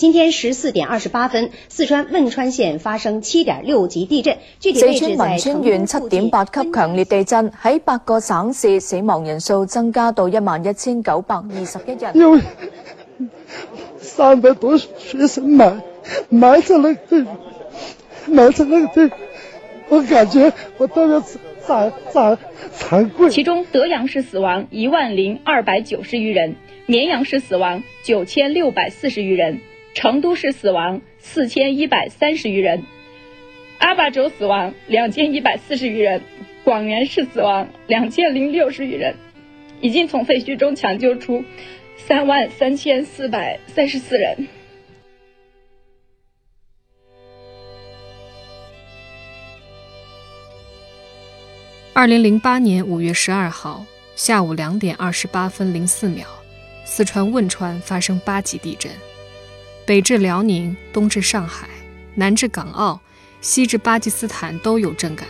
今天十四点二十八分，四川汶川县发生七点六级地震，具体位置在成都七点八级强烈地震，喺八个省市死亡人数增加到一万一千九百二十一人。有三百多学生埋埋在那个埋在那个地，我感觉我特别惭惭惭愧。其中德阳市死亡一万零二百九十余人，绵阳市死亡九千六百四十余人。成都市死亡四千一百三十余人，阿坝州死亡两千一百四十余人，广元市死亡两千零六十余人，已经从废墟中抢救出三万三千四百三十四人。二零零八年五月十二号下午两点二十八分零四秒，四川汶川发生八级地震。北至辽宁，东至上海，南至港澳，西至巴基斯坦都有震感，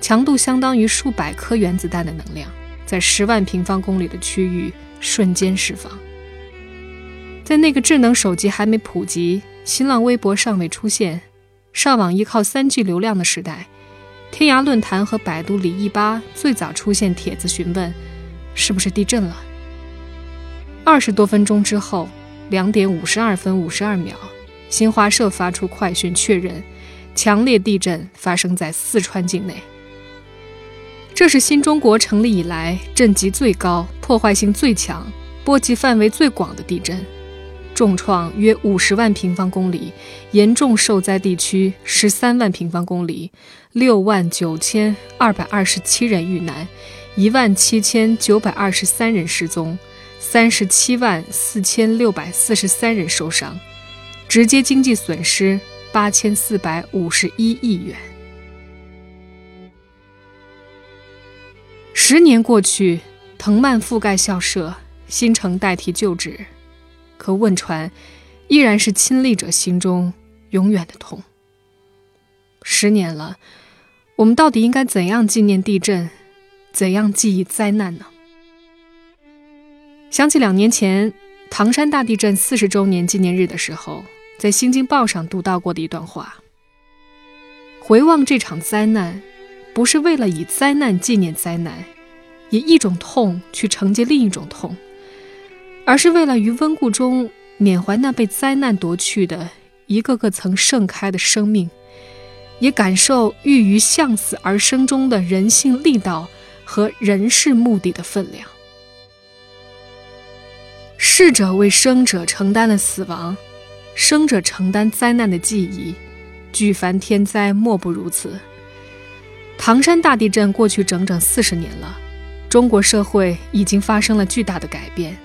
强度相当于数百颗原子弹的能量，在十万平方公里的区域瞬间释放。在那个智能手机还没普及、新浪微博尚未出现、上网依靠三 G 流量的时代，天涯论坛和百度李毅吧最早出现帖子询问：“是不是地震了？”二十多分钟之后。两点五十二分五十二秒，新华社发出快讯确认：强烈地震发生在四川境内。这是新中国成立以来震级最高、破坏性最强、波及范围最广的地震，重创约五十万平方公里，严重受灾地区十三万平方公里，六万九千二百二十七人遇难，一万七千九百二十三人失踪。三十七万四千六百四十三人受伤，直接经济损失八千四百五十一亿元。十年过去，藤蔓覆盖校舍，新城代替旧址，可汶川依然是亲历者心中永远的痛。十年了，我们到底应该怎样纪念地震？怎样记忆灾难呢？想起两年前唐山大地震四十周年纪念日的时候，在《新京报》上读到过的一段话：回望这场灾难，不是为了以灾难纪念灾难，以一种痛去承接另一种痛，而是为了于温故中缅怀那被灾难夺去的一个个曾盛开的生命，也感受欲于向死而生中的人性力道和人事目的的分量。逝者为生者承担了死亡，生者承担灾难的记忆，举凡天灾莫不如此。唐山大地震过去整整四十年了，中国社会已经发生了巨大的改变。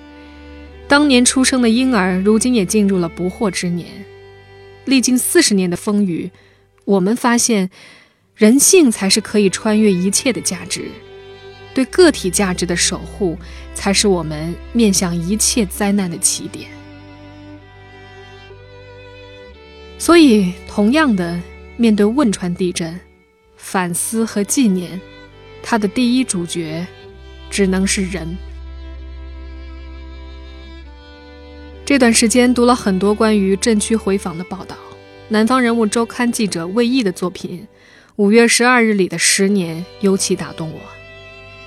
当年出生的婴儿，如今也进入了不惑之年。历经四十年的风雨，我们发现，人性才是可以穿越一切的价值。对个体价值的守护，才是我们面向一切灾难的起点。所以，同样的，面对汶川地震，反思和纪念，它的第一主角，只能是人。这段时间读了很多关于震区回访的报道，《南方人物周刊》记者魏毅的作品《五月十二日里的十年》尤其打动我。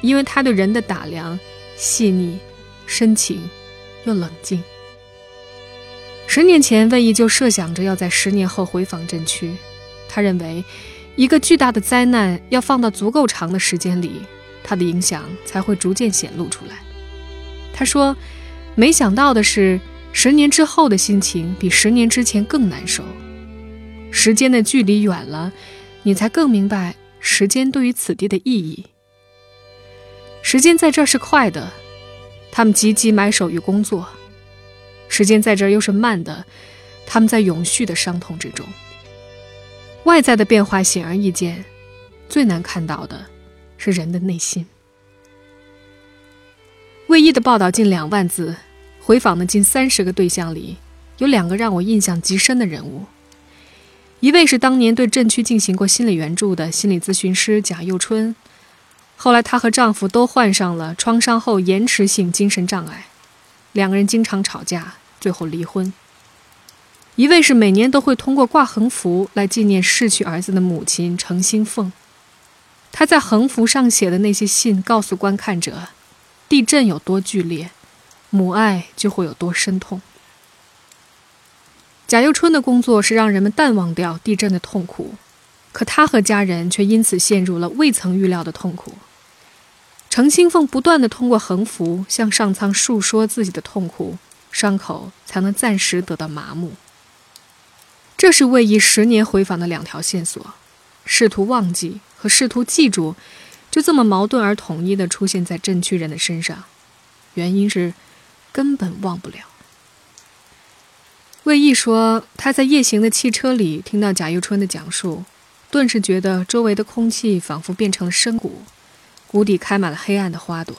因为他对人的打量细腻、深情又冷静。十年前，魏毅就设想着要在十年后回访震区。他认为，一个巨大的灾难要放到足够长的时间里，它的影响才会逐渐显露出来。他说：“没想到的是，十年之后的心情比十年之前更难受。时间的距离远了，你才更明白时间对于此地的意义。”时间在这儿是快的，他们急急埋首于工作；时间在这儿又是慢的，他们在永续的伤痛之中。外在的变化显而易见，最难看到的是人的内心。卫一的报道近两万字，回访的近三十个对象里，有两个让我印象极深的人物。一位是当年对镇区进行过心理援助的心理咨询师贾幼春。后来，她和丈夫都患上了创伤后延迟性精神障碍，两个人经常吵架，最后离婚。一位是每年都会通过挂横幅来纪念逝去儿子的母亲程新凤。她在横幅上写的那些信，告诉观看者，地震有多剧烈，母爱就会有多深痛。贾又春的工作是让人们淡忘掉地震的痛苦，可他和家人却因此陷入了未曾预料的痛苦。程新凤不断地通过横幅向上苍述说自己的痛苦，伤口才能暂时得到麻木。这是魏毅十年回访的两条线索：试图忘记和试图记住，就这么矛盾而统一地出现在镇区人的身上。原因是根本忘不了。魏毅说，他在夜行的汽车里听到贾幼春的讲述，顿时觉得周围的空气仿佛变成了深谷，谷底开满了黑暗的花朵。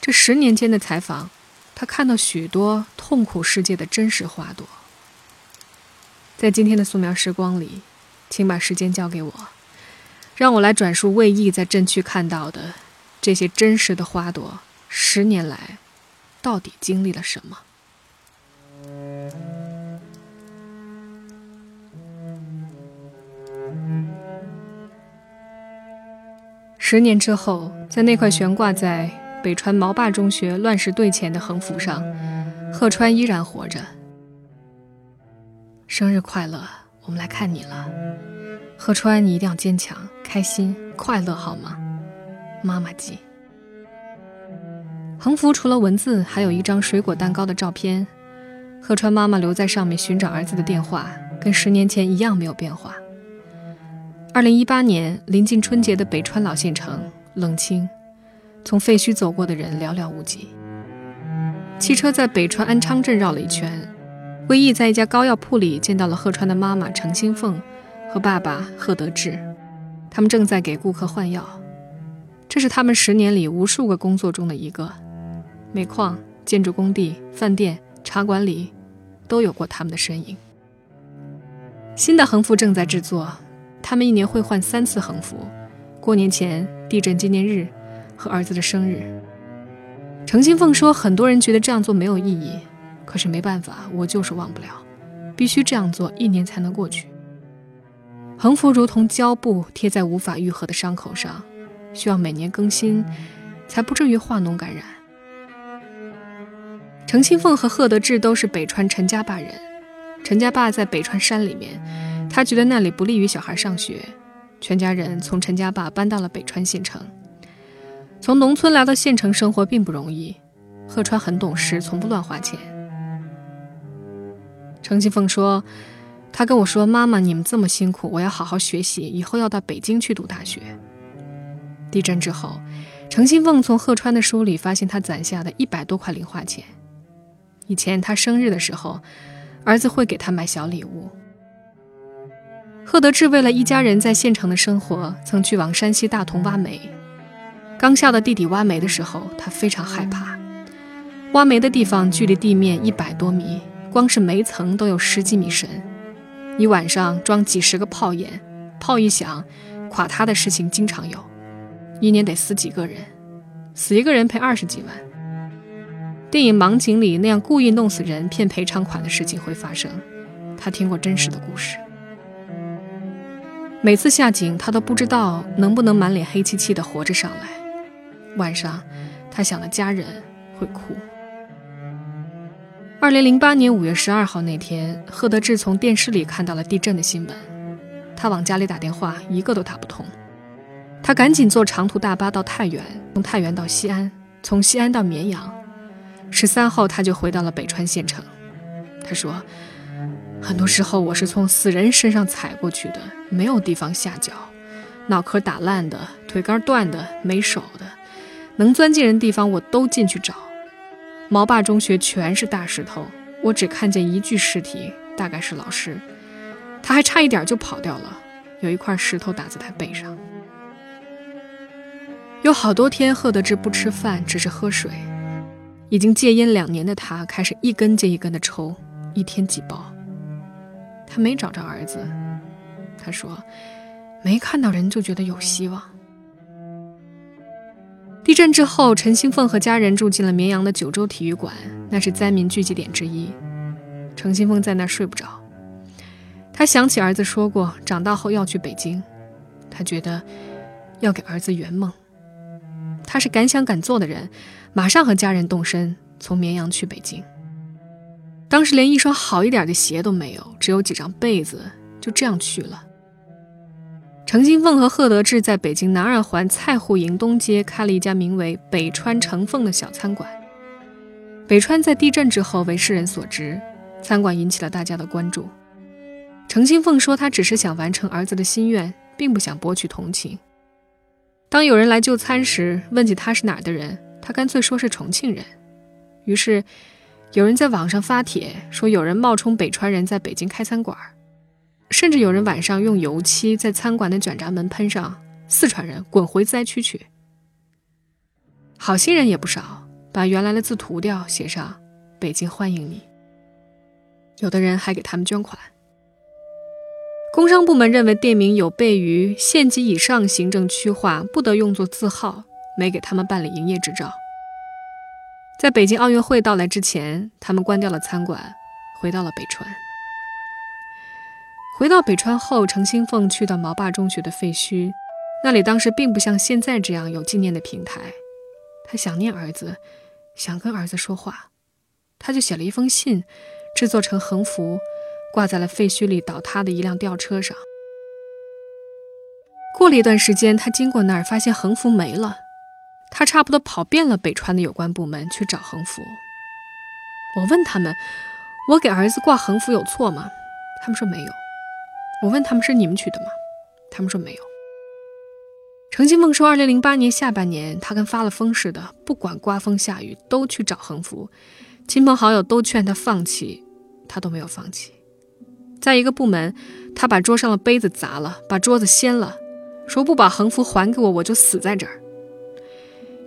这十年间的采访，他看到许多痛苦世界的真实花朵。在今天的素描时光里，请把时间交给我，让我来转述魏毅在镇区看到的这些真实的花朵。十年来，到底经历了什么？十年之后，在那块悬挂在北川毛坝中学乱石队前的横幅上，贺川依然活着。生日快乐！我们来看你了，贺川，你一定要坚强、开心、快乐，好吗？妈妈记。横幅除了文字，还有一张水果蛋糕的照片。贺川妈妈留在上面寻找儿子的电话，跟十年前一样没有变化。二零一八年临近春节的北川老县城冷清，从废墟走过的人寥寥无几。汽车在北川安昌镇绕了一圈。魏毅在一家膏药铺里见到了贺川的妈妈程新凤和爸爸贺德志，他们正在给顾客换药。这是他们十年里无数个工作中的一个。煤矿、建筑工地、饭店、茶馆里，都有过他们的身影。新的横幅正在制作，他们一年会换三次横幅：过年前、地震纪念日和儿子的生日。程新凤说：“很多人觉得这样做没有意义。”可是没办法，我就是忘不了，必须这样做，一年才能过去。横幅如同胶布贴在无法愈合的伤口上，需要每年更新，才不至于化脓感染。程新凤和贺德志都是北川陈家坝人，陈家坝在北川山里面，他觉得那里不利于小孩上学，全家人从陈家坝搬到了北川县城。从农村来到县城生活并不容易，贺川很懂事，从不乱花钱。程新凤说：“他跟我说，妈妈，你们这么辛苦，我要好好学习，以后要到北京去读大学。”地震之后，程新凤从贺川的书里发现他攒下的一百多块零花钱。以前他生日的时候，儿子会给他买小礼物。贺德志为了一家人在县城的生活，曾去往山西大同挖煤。刚下到地底挖煤的时候，他非常害怕。挖煤的地方距离地面一百多米。光是煤层都有十几米深，一晚上装几十个炮眼，炮一响，垮塌的事情经常有，一年得死几个人，死一个人赔二十几万。电影《盲井》里那样故意弄死人骗赔偿款的事情会发生，他听过真实的故事。每次下井，他都不知道能不能满脸黑漆漆的活着上来。晚上，他想的家人会哭。二零零八年五月十二号那天，贺德志从电视里看到了地震的新闻，他往家里打电话，一个都打不通。他赶紧坐长途大巴到太原，从太原到西安，从西安到绵阳。十三号他就回到了北川县城。他说：“很多时候我是从死人身上踩过去的，没有地方下脚，脑壳打烂的，腿杆断的，没手的，能钻进人地方我都进去找。”毛坝中学全是大石头，我只看见一具尸体，大概是老师，他还差一点就跑掉了，有一块石头打在他背上。有好多天，贺德志不吃饭，只是喝水。已经戒烟两年的他，开始一根接一根的抽，一天几包。他没找着儿子，他说，没看到人就觉得有希望。地震之后，陈新凤和家人住进了绵阳的九州体育馆，那是灾民聚集点之一。程新凤在那儿睡不着。他想起儿子说过，长大后要去北京，他觉得要给儿子圆梦。他是敢想敢做的人，马上和家人动身，从绵阳去北京。当时连一双好一点的鞋都没有，只有几张被子，就这样去了。程金凤和贺德志在北京南二环菜户营东街开了一家名为“北川成凤”的小餐馆。北川在地震之后为世人所知，餐馆引起了大家的关注。程金凤说：“他只是想完成儿子的心愿，并不想博取同情。”当有人来就餐时，问起他是哪儿的人，他干脆说是重庆人。于是，有人在网上发帖说有人冒充北川人在北京开餐馆。甚至有人晚上用油漆在餐馆的卷闸门喷上“四川人滚回灾区去”。好心人也不少，把原来的字涂掉，写上“北京欢迎你”。有的人还给他们捐款。工商部门认为店名有悖于县级以上行政区划，不得用作字号，没给他们办理营业执照。在北京奥运会到来之前，他们关掉了餐馆，回到了北川。回到北川后，程新凤去到毛坝中学的废墟，那里当时并不像现在这样有纪念的平台。他想念儿子，想跟儿子说话，他就写了一封信，制作成横幅，挂在了废墟里倒塌的一辆吊车上。过了一段时间，他经过那儿，发现横幅没了。他差不多跑遍了北川的有关部门去找横幅。我问他们：“我给儿子挂横幅有错吗？”他们说没有。我问他们是你们取的吗？他们说没有。程新凤说，二零零八年下半年，他跟发了疯似的，不管刮风下雨都去找横幅，亲朋好友都劝他放弃，他都没有放弃。在一个部门，他把桌上的杯子砸了，把桌子掀了，说不把横幅还给我，我就死在这儿。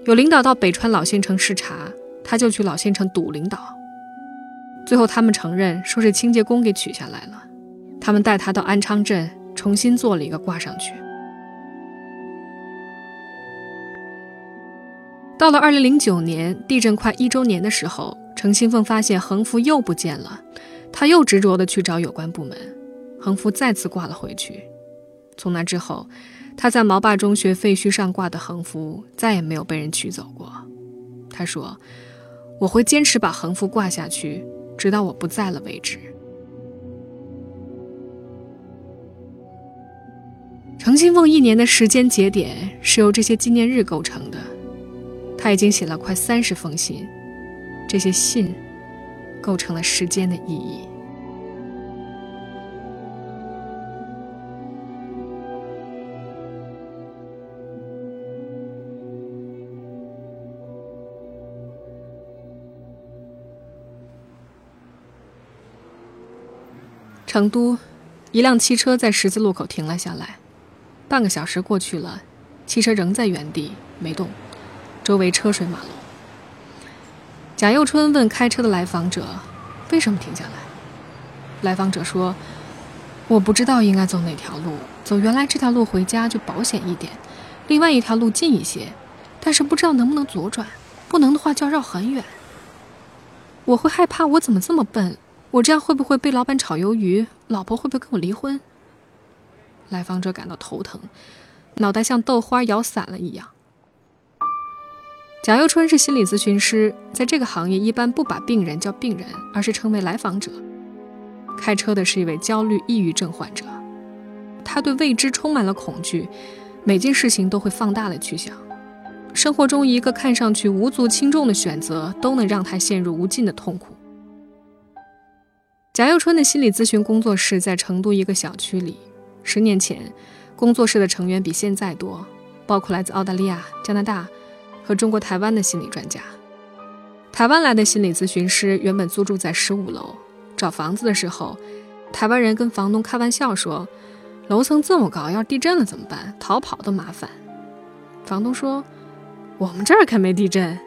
有领导到北川老县城视察，他就去老县城堵领导。最后他们承认，说是清洁工给取下来了。他们带他到安昌镇重新做了一个挂上去。到了二零零九年地震快一周年的时候，程新凤发现横幅又不见了，他又执着地去找有关部门，横幅再次挂了回去。从那之后，他在毛坝中学废墟上挂的横幅再也没有被人取走过。他说：“我会坚持把横幅挂下去，直到我不在了为止。”程新凤一年的时间节点是由这些纪念日构成的，他已经写了快三十封信，这些信构成了时间的意义。成都，一辆汽车在十字路口停了下来。半个小时过去了，汽车仍在原地没动，周围车水马龙。贾又春问开车的来访者：“为什么停下来？”来访者说：“我不知道应该走哪条路，走原来这条路回家就保险一点，另外一条路近一些，但是不知道能不能左转，不能的话就要绕很远。我会害怕，我怎么这么笨？我这样会不会被老板炒鱿鱼？老婆会不会跟我离婚？”来访者感到头疼，脑袋像豆花摇散了一样。贾又春是心理咨询师，在这个行业一般不把病人叫病人，而是称为来访者。开车的是一位焦虑抑郁症患者，他对未知充满了恐惧，每件事情都会放大了去想。生活中一个看上去无足轻重的选择，都能让他陷入无尽的痛苦。贾又春的心理咨询工作室在成都一个小区里。十年前，工作室的成员比现在多，包括来自澳大利亚、加拿大和中国台湾的心理专家。台湾来的心理咨询师原本租住在十五楼，找房子的时候，台湾人跟房东开玩笑说：“楼层这么高，要地震了怎么办？逃跑都麻烦。”房东说：“我们这儿可没地震。”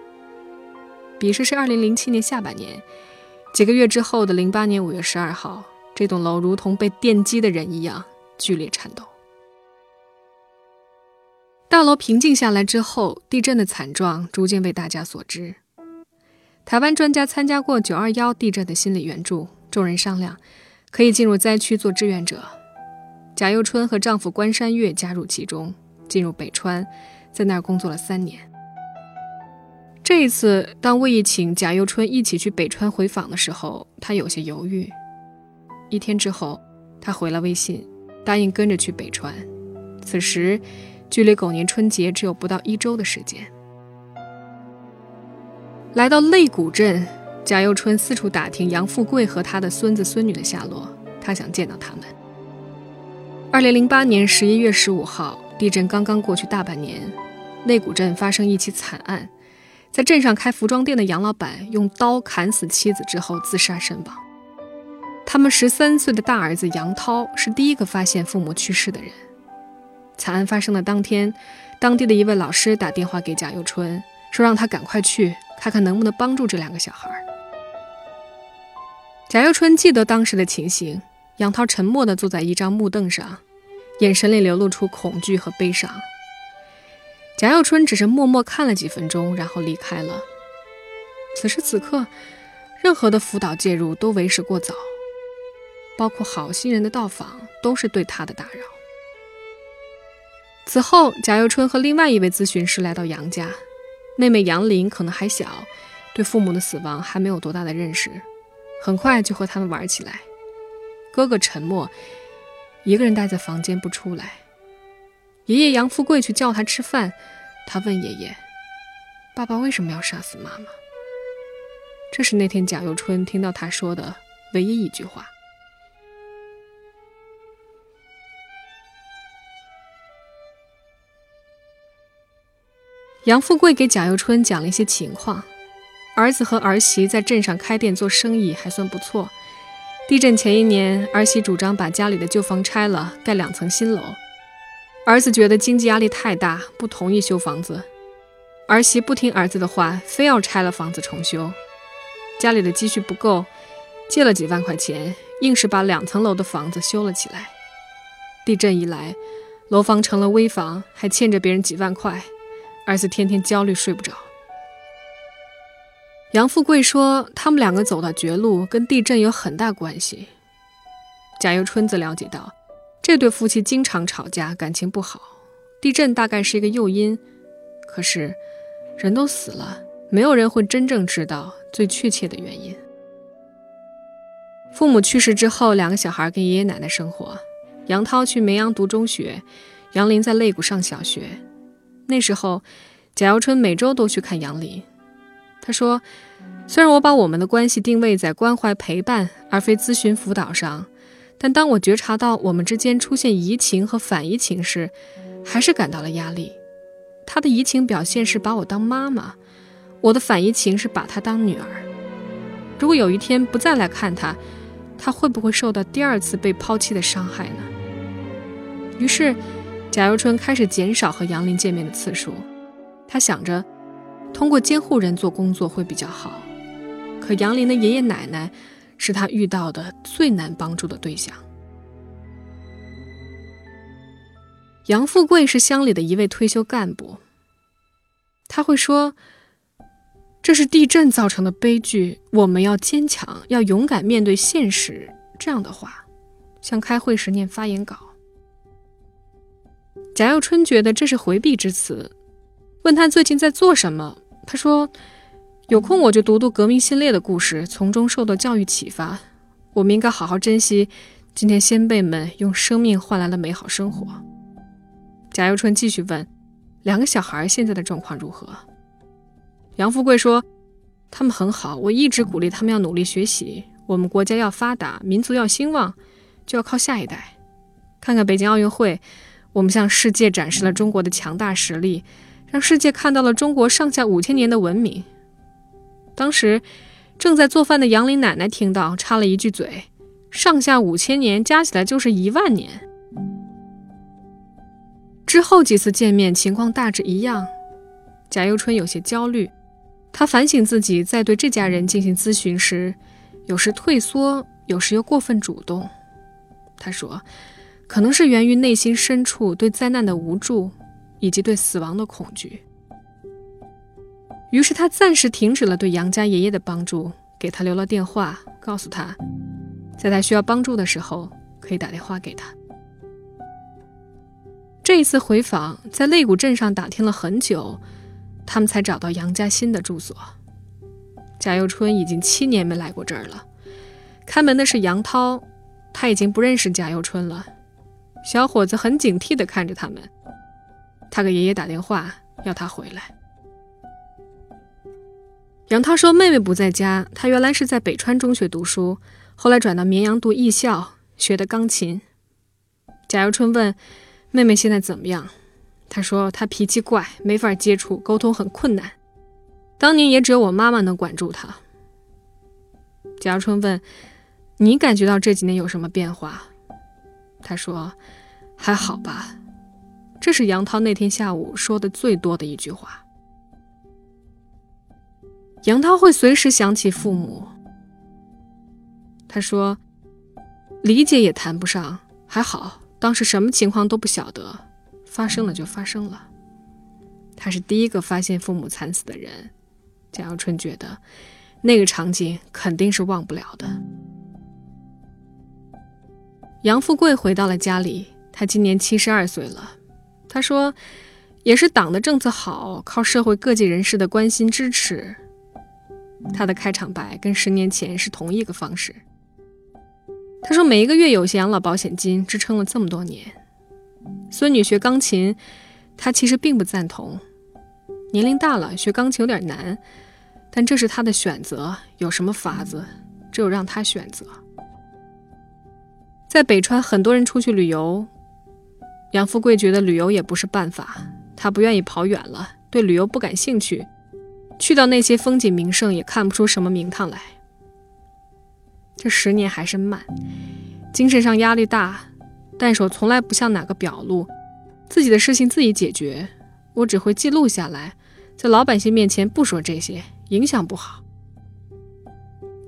彼时是二零零七年下半年，几个月之后的零八年五月十二号，这栋楼如同被电击的人一样。剧烈颤抖。大楼平静下来之后，地震的惨状逐渐被大家所知。台湾专家参加过九二幺地震的心理援助，众人商量，可以进入灾区做志愿者。贾又春和丈夫关山月加入其中，进入北川，在那儿工作了三年。这一次，当魏毅请贾幼春一起去北川回访的时候，他有些犹豫。一天之后，他回了微信，答应跟着去北川。此时，距离狗年春节只有不到一周的时间。来到擂鼓镇，贾幼春四处打听杨富贵和他的孙子孙女的下落，他想见到他们。二零零八年十一月十五号，地震刚刚过去大半年，擂鼓镇发生一起惨案，在镇上开服装店的杨老板用刀砍死妻子之后自杀身亡。他们十三岁的大儿子杨涛是第一个发现父母去世的人。惨案发生的当天，当地的一位老师打电话给贾幼春，说让他赶快去看看能不能帮助这两个小孩。贾幼春记得当时的情形。杨涛沉默地坐在一张木凳上，眼神里流露出恐惧和悲伤。贾幼春只是默默看了几分钟，然后离开了。此时此刻，任何的辅导介入都为时过早，包括好心人的到访都是对他的打扰。此后，贾幼春和另外一位咨询师来到杨家，妹妹杨林可能还小，对父母的死亡还没有多大的认识，很快就和他们玩起来。哥哥沉默，一个人待在房间不出来。爷爷杨富贵去叫他吃饭，他问爷爷：“爸爸为什么要杀死妈妈？”这是那天贾幼春听到他说的唯一一句话。杨富贵给贾幼春讲了一些情况：儿子和儿媳在镇上开店做生意，还算不错。地震前一年，儿媳主张把家里的旧房拆了，盖两层新楼。儿子觉得经济压力太大，不同意修房子。儿媳不听儿子的话，非要拆了房子重修。家里的积蓄不够，借了几万块钱，硬是把两层楼的房子修了起来。地震一来，楼房成了危房，还欠着别人几万块，儿子天天焦虑睡不着。杨富贵说：“他们两个走到绝路，跟地震有很大关系。”贾又春则了解到，这对夫妻经常吵架，感情不好。地震大概是一个诱因，可是人都死了，没有人会真正知道最确切的原因。父母去世之后，两个小孩跟爷爷奶奶生活。杨涛去梅阳读中学，杨林在肋骨上小学。那时候，贾耀春每周都去看杨林。他说：“虽然我把我们的关系定位在关怀陪伴而非咨询辅导上，但当我觉察到我们之间出现移情和反移情时，还是感到了压力。他的移情表现是把我当妈妈，我的反移情是把他当女儿。如果有一天不再来看他，他会不会受到第二次被抛弃的伤害呢？”于是，贾幼春开始减少和杨林见面的次数。他想着。通过监护人做工作会比较好，可杨林的爷爷奶奶是他遇到的最难帮助的对象。杨富贵是乡里的一位退休干部，他会说：“这是地震造成的悲剧，我们要坚强，要勇敢面对现实。”这样的话，像开会时念发言稿。贾又春觉得这是回避之词。问他最近在做什么，他说：“有空我就读读革命先烈的故事，从中受到教育启发。我们应该好好珍惜今天先辈们用生命换来的美好生活。”贾幼春继续问：“两个小孩现在的状况如何？”杨富贵说：“他们很好，我一直鼓励他们要努力学习。我们国家要发达，民族要兴旺，就要靠下一代。看看北京奥运会，我们向世界展示了中国的强大实力。”让世界看到了中国上下五千年的文明。当时正在做饭的杨林奶奶听到，插了一句嘴：“上下五千年加起来就是一万年。”之后几次见面，情况大致一样。贾幼春有些焦虑，他反省自己在对这家人进行咨询时，有时退缩，有时又过分主动。他说：“可能是源于内心深处对灾难的无助。”以及对死亡的恐惧，于是他暂时停止了对杨家爷爷的帮助，给他留了电话，告诉他，在他需要帮助的时候可以打电话给他。这一次回访，在擂鼓镇上打听了很久，他们才找到杨家新的住所。贾幼春已经七年没来过这儿了。看门的是杨涛，他已经不认识贾幼春了。小伙子很警惕地看着他们。他给爷爷打电话，要他回来。杨涛说：“妹妹不在家，她原来是在北川中学读书，后来转到绵阳读艺校，学的钢琴。”贾幼春问：“妹妹现在怎么样？”他说：“她脾气怪，没法接触，沟通很困难。当年也只有我妈妈能管住她。”贾幼春问：“你感觉到这几年有什么变化？”他说：“还好吧。”这是杨涛那天下午说的最多的一句话。杨涛会随时想起父母。他说：“理解也谈不上，还好当时什么情况都不晓得，发生了就发生了。”他是第一个发现父母惨死的人。贾耀春觉得，那个场景肯定是忘不了的。杨富贵回到了家里，他今年七十二岁了。他说：“也是党的政策好，靠社会各界人士的关心支持。”他的开场白跟十年前是同一个方式。他说：“每一个月有些养老保险金支撑了这么多年。孙女学钢琴，他其实并不赞同。年龄大了，学钢琴有点难，但这是他的选择，有什么法子，只有让他选择。”在北川，很多人出去旅游。杨富贵觉得旅游也不是办法，他不愿意跑远了，对旅游不感兴趣，去到那些风景名胜也看不出什么名堂来。这十年还是慢，精神上压力大，但是我从来不向哪个表露，自己的事情自己解决，我只会记录下来，在老百姓面前不说这些，影响不好。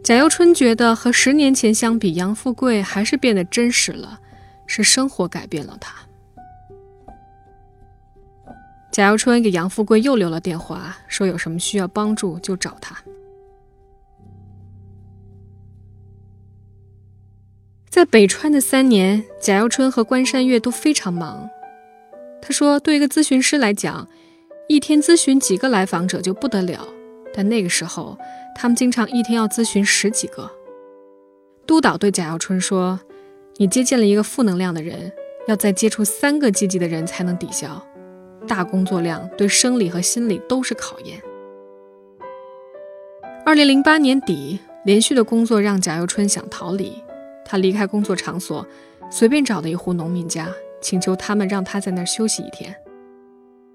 贾幼春觉得和十年前相比，杨富贵还是变得真实了，是生活改变了他。贾幼春给杨富贵又留了电话，说有什么需要帮助就找他。在北川的三年，贾幼春和关山月都非常忙。他说：“对一个咨询师来讲，一天咨询几个来访者就不得了，但那个时候，他们经常一天要咨询十几个。”督导对贾幼春说：“你接见了一个负能量的人，要再接触三个积极的人才能抵消。”大工作量对生理和心理都是考验。二零零八年底，连续的工作让贾又春想逃离，他离开工作场所，随便找了一户农民家，请求他们让他在那儿休息一天。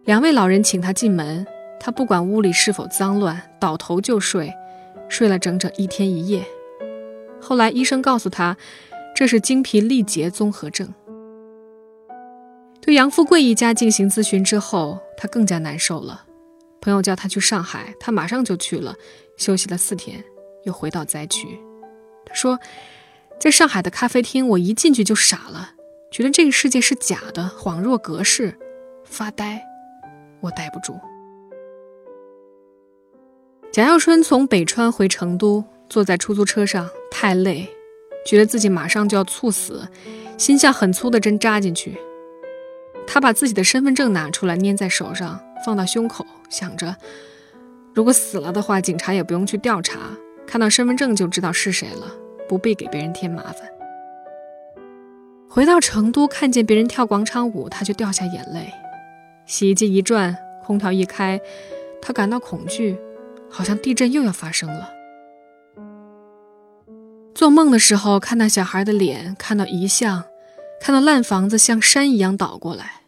两位老人请他进门，他不管屋里是否脏乱，倒头就睡，睡了整整一天一夜。后来医生告诉他，这是精疲力竭综合症。对杨富贵一家进行咨询之后，他更加难受了。朋友叫他去上海，他马上就去了，休息了四天，又回到灾区。他说，在上海的咖啡厅，我一进去就傻了，觉得这个世界是假的，恍若隔世，发呆，我待不住。贾耀春从北川回成都，坐在出租车上，太累，觉得自己马上就要猝死，心像很粗的针扎进去。他把自己的身份证拿出来，捏在手上，放到胸口，想着，如果死了的话，警察也不用去调查，看到身份证就知道是谁了，不必给别人添麻烦。回到成都，看见别人跳广场舞，他就掉下眼泪。洗衣机一转，空调一开，他感到恐惧，好像地震又要发生了。做梦的时候，看到小孩的脸，看到遗像。看到烂房子像山一样倒过来，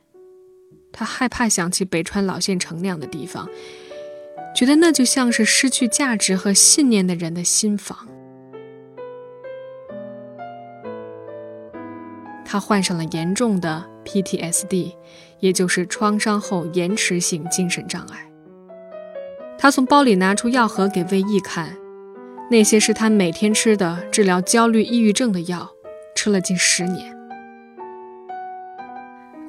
他害怕想起北川老县城那样的地方，觉得那就像是失去价值和信念的人的心房。他患上了严重的 PTSD，也就是创伤后延迟性精神障碍。他从包里拿出药盒给魏毅看，那些是他每天吃的治疗焦虑、抑郁症的药，吃了近十年。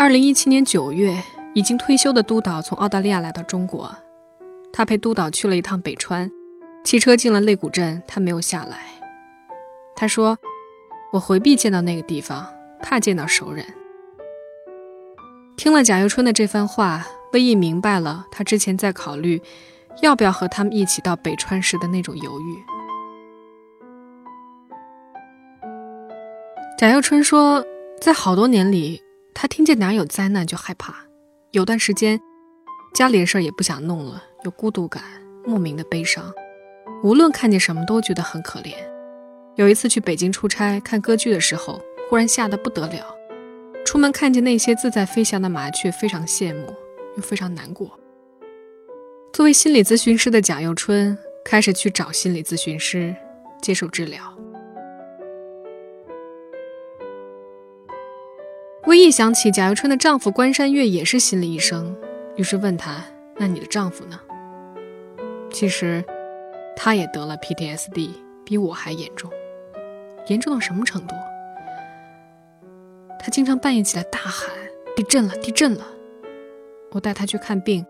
二零一七年九月，已经退休的督导从澳大利亚来到中国，他陪督导去了一趟北川，汽车进了肋骨镇，他没有下来。他说：“我回避见到那个地方，怕见到熟人。听了贾又春的这番话，魏毅明白了他之前在考虑要不要和他们一起到北川时的那种犹豫。贾又春说，在好多年里，他听见哪有灾难就害怕，有段时间家里的事儿也不想弄了，有孤独感，莫名的悲伤，无论看见什么都觉得很可怜。有一次去北京出差看歌剧的时候，忽然吓得不得了。出门看见那些自在飞翔的麻雀，非常羡慕，又非常难过。作为心理咨询师的贾又春开始去找心理咨询师接受治疗。魏毅想起贾又春的丈夫关山月也是心理医生，于是问他：“那你的丈夫呢？”其实，他也得了 PTSD，比我还严重。严重到什么程度？他经常半夜起来大喊：“地震了，地震了！”我带他去看病，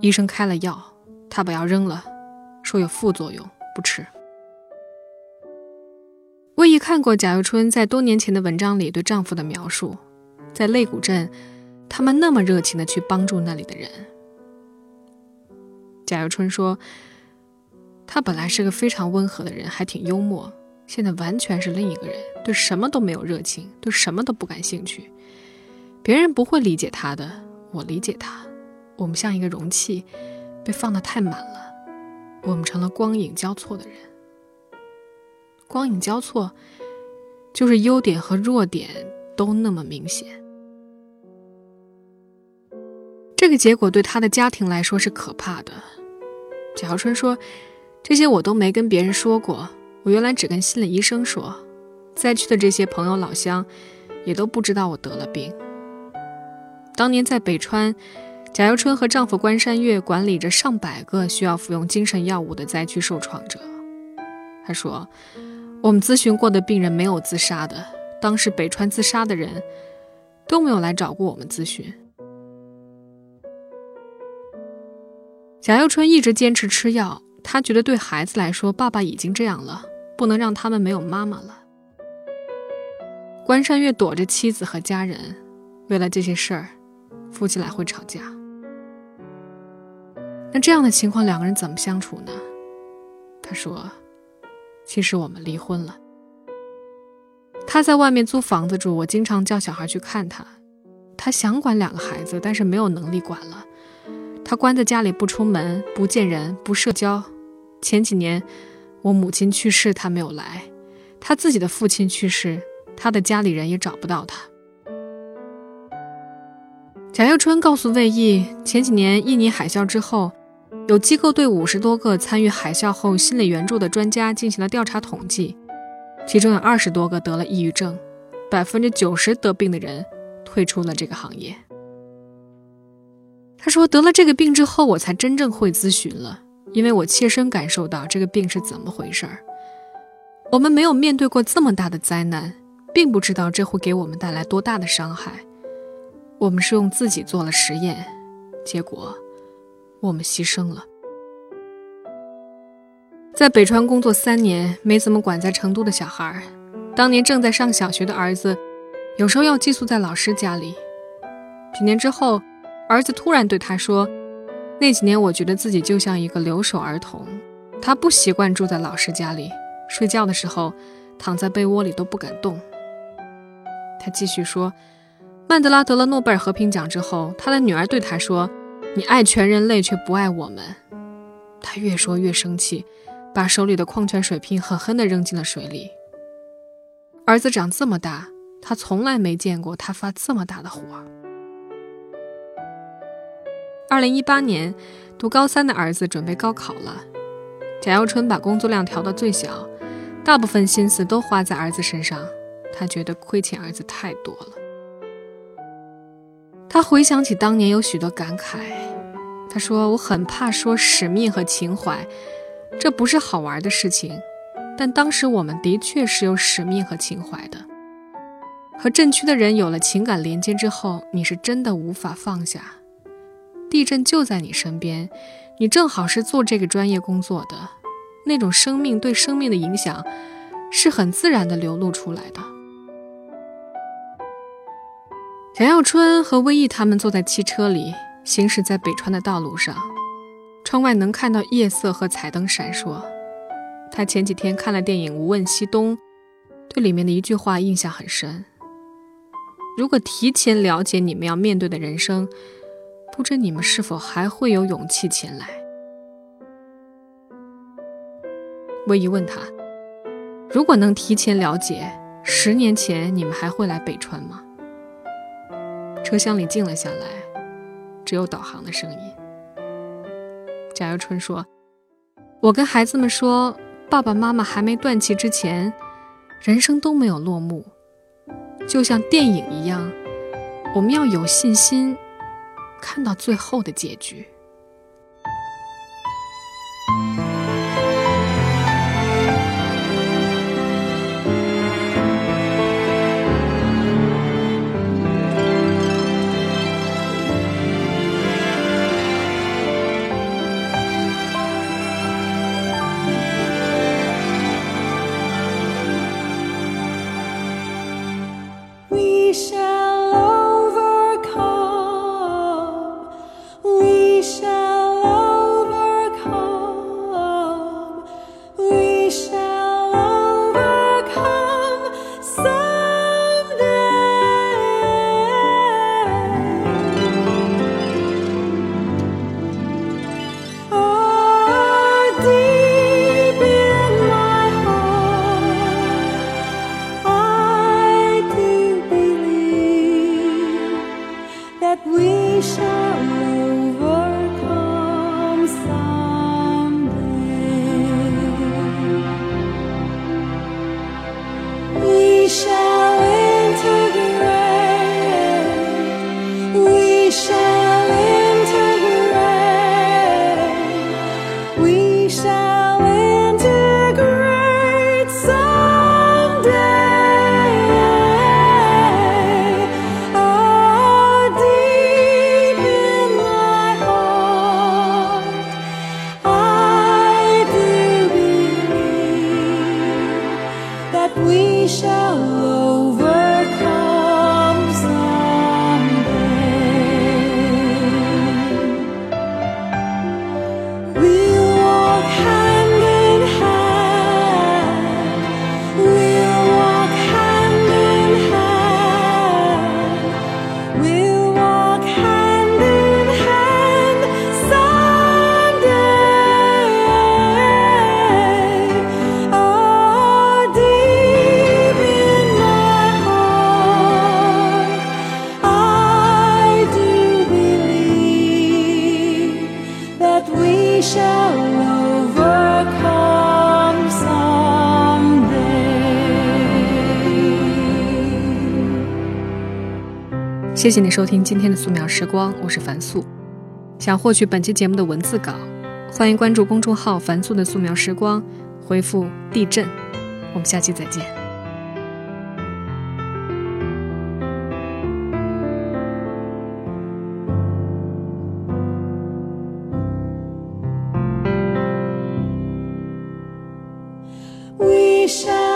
医生开了药，他把药扔了，说有副作用，不吃。魏毅看过贾又春在多年前的文章里对丈夫的描述，在肋骨镇，他们那么热情的去帮助那里的人。贾幼春说，他本来是个非常温和的人，还挺幽默。现在完全是另一个人，对什么都没有热情，对什么都不感兴趣。别人不会理解他的，我理解他。我们像一个容器，被放得太满了，我们成了光影交错的人。光影交错，就是优点和弱点都那么明显。这个结果对他的家庭来说是可怕的。贾小春说：“这些我都没跟别人说过。”我原来只跟心理医生说，灾区的这些朋友老乡，也都不知道我得了病。当年在北川，贾幼春和丈夫关山月管理着上百个需要服用精神药物的灾区受创者。他说，我们咨询过的病人没有自杀的，当时北川自杀的人都没有来找过我们咨询。贾又春一直坚持吃药，他觉得对孩子来说，爸爸已经这样了。不能让他们没有妈妈了。关山月躲着妻子和家人，为了这些事儿，夫妻俩会吵架。那这样的情况，两个人怎么相处呢？他说：“其实我们离婚了。他在外面租房子住，我经常叫小孩去看他。他想管两个孩子，但是没有能力管了。他关在家里不出门，不见人，不社交。前几年。”我母亲去世，他没有来；他自己的父亲去世，他的家里人也找不到他。贾又春告诉魏毅，前几年印尼海啸之后，有机构对五十多个参与海啸后心理援助的专家进行了调查统计，其中有二十多个得了抑郁症，百分之九十得病的人退出了这个行业。他说，得了这个病之后，我才真正会咨询了。因为我切身感受到这个病是怎么回事儿，我们没有面对过这么大的灾难，并不知道这会给我们带来多大的伤害。我们是用自己做了实验，结果我们牺牲了。在北川工作三年，没怎么管在成都的小孩儿。当年正在上小学的儿子，有时候要寄宿在老师家里。几年之后，儿子突然对他说。那几年，我觉得自己就像一个留守儿童，他不习惯住在老师家里，睡觉的时候躺在被窝里都不敢动。他继续说，曼德拉得了诺贝尔和平奖之后，他的女儿对他说：“你爱全人类，却不爱我们。”他越说越生气，把手里的矿泉水瓶狠狠地扔进了水里。儿子长这么大，他从来没见过他发这么大的火。二零一八年，读高三的儿子准备高考了。贾耀春把工作量调到最小，大部分心思都花在儿子身上。他觉得亏欠儿子太多了。他回想起当年，有许多感慨。他说：“我很怕说使命和情怀，这不是好玩的事情。但当时我们的确是有使命和情怀的。和镇区的人有了情感连接之后，你是真的无法放下。”地震就在你身边，你正好是做这个专业工作的，那种生命对生命的影响是很自然的流露出来的。田耀春和魏毅他们坐在汽车里，行驶在北川的道路上，窗外能看到夜色和彩灯闪烁。他前几天看了电影《无问西东》，对里面的一句话印象很深。如果提前了解你们要面对的人生。不知你们是否还会有勇气前来？魏毅问他：“如果能提前了解，十年前你们还会来北川吗？”车厢里静了下来，只有导航的声音。贾又春说：“我跟孩子们说，爸爸妈妈还没断气之前，人生都没有落幕，就像电影一样，我们要有信心。”看到最后的结局。谢谢你收听今天的素描时光，我是樊素。想获取本期节目的文字稿，欢迎关注公众号“樊素的素描时光”，回复“地震”。我们下期再见。We shall